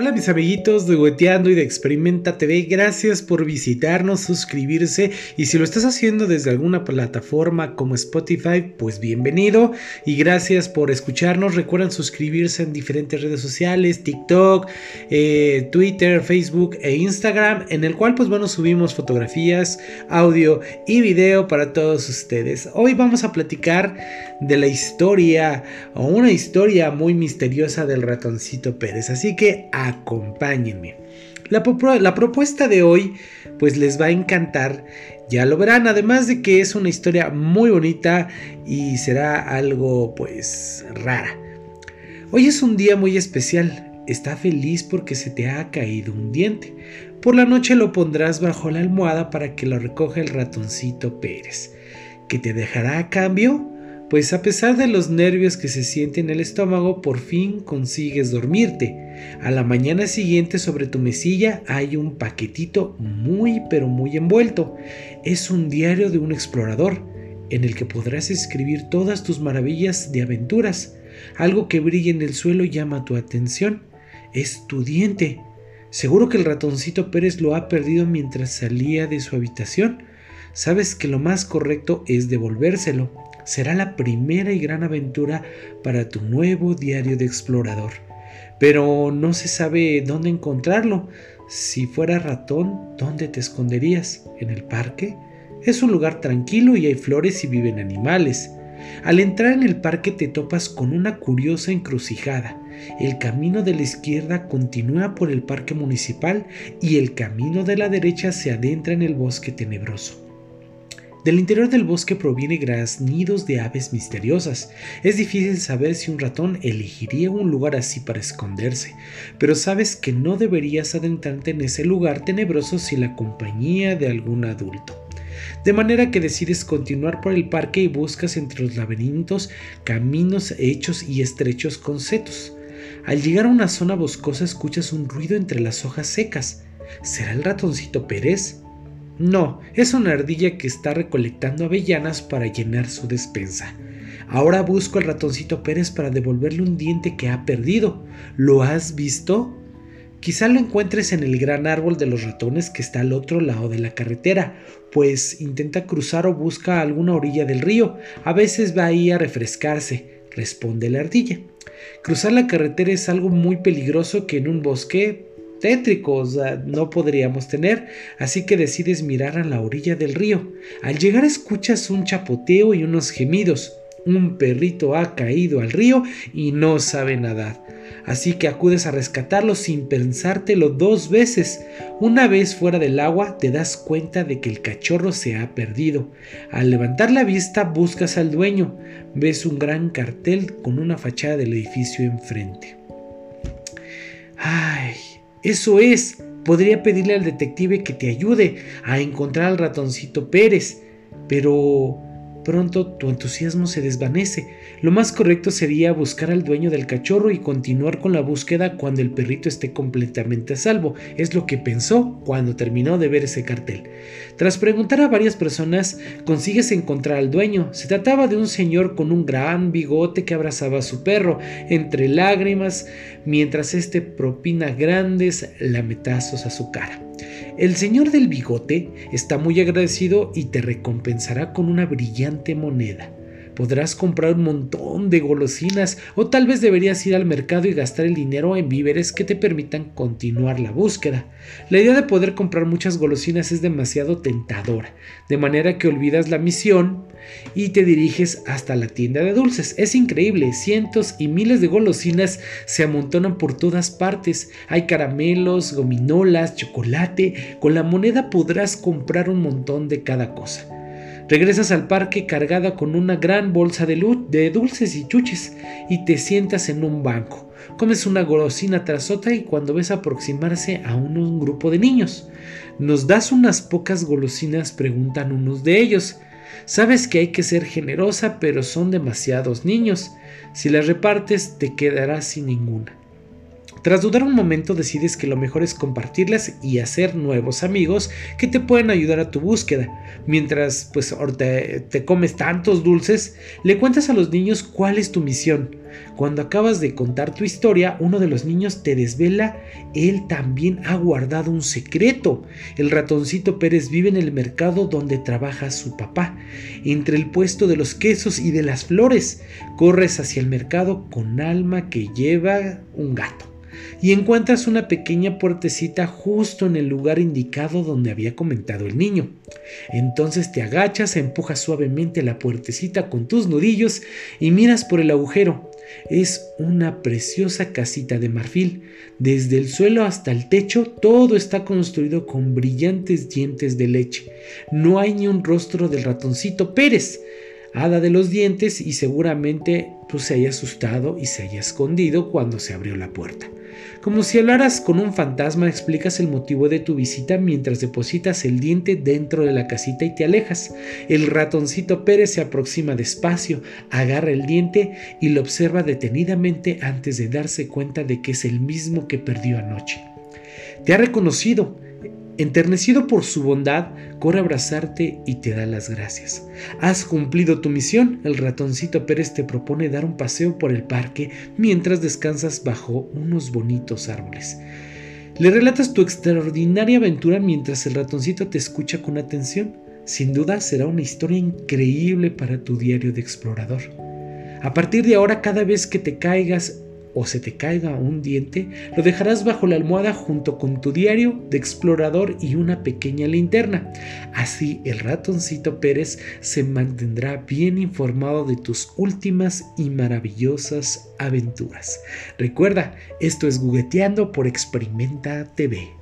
Hola mis amiguitos de Hueteando y de Experimenta TV, gracias por visitarnos, suscribirse y si lo estás haciendo desde alguna plataforma como Spotify, pues bienvenido y gracias por escucharnos. Recuerden suscribirse en diferentes redes sociales, TikTok, eh, Twitter, Facebook e Instagram, en el cual pues bueno subimos fotografías, audio y video para todos ustedes. Hoy vamos a platicar de la historia o una historia muy misteriosa del ratoncito Pérez, así que acompáñenme. La, propuesta de hoy pues les va a encantar, ya lo verán, además de que es una historia muy bonita y será algo pues rara. Hoy es un día muy especial, está feliz porque se te ha caído un diente. Por la noche lo pondrás bajo la almohada para que lo recoja el ratoncito Pérez. ¿Qué te dejará a cambio? pues a pesar de los nervios que se sienten en el estómago, por fin consigues dormirte. A la mañana siguiente sobre tu mesilla hay un paquetito muy pero muy envuelto. Es un diario de un explorador, en el que podrás escribir todas tus maravillas de aventuras. Algo que brilla en el suelo llama tu atención. Es tu diente. Seguro que el ratoncito Pérez lo ha perdido mientras salía de su habitación. Sabes que lo más correcto es devolvérselo será la primera y gran aventura para tu nuevo diario de explorador. Pero no se sabe dónde encontrarlo. Si fuera ratón, ¿dónde te esconderías? ¿En el parque? Es un lugar tranquilo y hay flores y viven animales. Al entrar en el parque te topas con una curiosa encrucijada. El camino de la izquierda continúa por el parque municipal y el camino de la derecha se adentra en el bosque tenebroso. Del interior del bosque proviene graznidos de aves misteriosas. Es difícil saber si un ratón elegiría un lugar así para esconderse, pero sabes que no deberías adentrarte en ese lugar tenebroso sin la compañía de algún adulto. De manera que decides continuar por el parque y buscas entre los laberintos caminos hechos y estrechos con setos. Al llegar a una zona boscosa escuchas un ruido entre las hojas secas. ¿Será el ratoncito Pérez? No, es una ardilla que está recolectando avellanas para llenar su despensa. Ahora busco al ratoncito Pérez para devolverle un diente que ha perdido. ¿Lo has visto? Quizá lo encuentres en el gran árbol de los ratones que está al otro lado de la carretera, pues intenta cruzar o busca alguna orilla del río. A veces va ahí a refrescarse, responde la ardilla. Cruzar la carretera es algo muy peligroso que en un bosque tétricos no podríamos tener, así que decides mirar a la orilla del río. Al llegar escuchas un chapoteo y unos gemidos. Un perrito ha caído al río y no sabe nadar. Así que acudes a rescatarlo sin pensártelo dos veces. Una vez fuera del agua te das cuenta de que el cachorro se ha perdido. Al levantar la vista buscas al dueño. Ves un gran cartel con una fachada del edificio enfrente. Ay, eso es, podría pedirle al detective que te ayude a encontrar al ratoncito Pérez, pero pronto tu entusiasmo se desvanece. Lo más correcto sería buscar al dueño del cachorro y continuar con la búsqueda cuando el perrito esté completamente a salvo. Es lo que pensó cuando terminó de ver ese cartel. Tras preguntar a varias personas, consigues encontrar al dueño. Se trataba de un señor con un gran bigote que abrazaba a su perro, entre lágrimas, mientras este propina grandes lametazos a su cara. El señor del bigote está muy agradecido y te recompensará con una brillante moneda. Podrás comprar un montón de golosinas o tal vez deberías ir al mercado y gastar el dinero en víveres que te permitan continuar la búsqueda. La idea de poder comprar muchas golosinas es demasiado tentadora, de manera que olvidas la misión y te diriges hasta la tienda de dulces. Es increíble, cientos y miles de golosinas se amontonan por todas partes. Hay caramelos, gominolas, chocolate. Con la moneda podrás comprar un montón de cada cosa. Regresas al parque cargada con una gran bolsa de, de dulces y chuches y te sientas en un banco. Comes una golosina tras otra y cuando ves aproximarse a un grupo de niños. ¿Nos das unas pocas golosinas? preguntan unos de ellos. Sabes que hay que ser generosa, pero son demasiados niños. Si las repartes, te quedarás sin ninguna. Tras dudar un momento decides que lo mejor es compartirlas y hacer nuevos amigos que te pueden ayudar a tu búsqueda. Mientras pues te, te comes tantos dulces, le cuentas a los niños cuál es tu misión. Cuando acabas de contar tu historia, uno de los niños te desvela, él también ha guardado un secreto. El ratoncito Pérez vive en el mercado donde trabaja su papá, entre el puesto de los quesos y de las flores. Corres hacia el mercado con alma que lleva un gato y encuentras una pequeña puertecita justo en el lugar indicado donde había comentado el niño. Entonces te agachas, empujas suavemente la puertecita con tus nudillos y miras por el agujero. Es una preciosa casita de marfil. Desde el suelo hasta el techo todo está construido con brillantes dientes de leche. No hay ni un rostro del ratoncito Pérez hada de los dientes y seguramente pues, se haya asustado y se haya escondido cuando se abrió la puerta. Como si hablaras con un fantasma, explicas el motivo de tu visita mientras depositas el diente dentro de la casita y te alejas. El ratoncito Pérez se aproxima despacio, agarra el diente y lo observa detenidamente antes de darse cuenta de que es el mismo que perdió anoche. Te ha reconocido Enternecido por su bondad, corre a abrazarte y te da las gracias. Has cumplido tu misión. El ratoncito Pérez te propone dar un paseo por el parque mientras descansas bajo unos bonitos árboles. Le relatas tu extraordinaria aventura mientras el ratoncito te escucha con atención. Sin duda será una historia increíble para tu diario de explorador. A partir de ahora, cada vez que te caigas o se te caiga un diente, lo dejarás bajo la almohada junto con tu diario de explorador y una pequeña linterna. Así el ratoncito Pérez se mantendrá bien informado de tus últimas y maravillosas aventuras. Recuerda, esto es Gugueteando por Experimenta TV.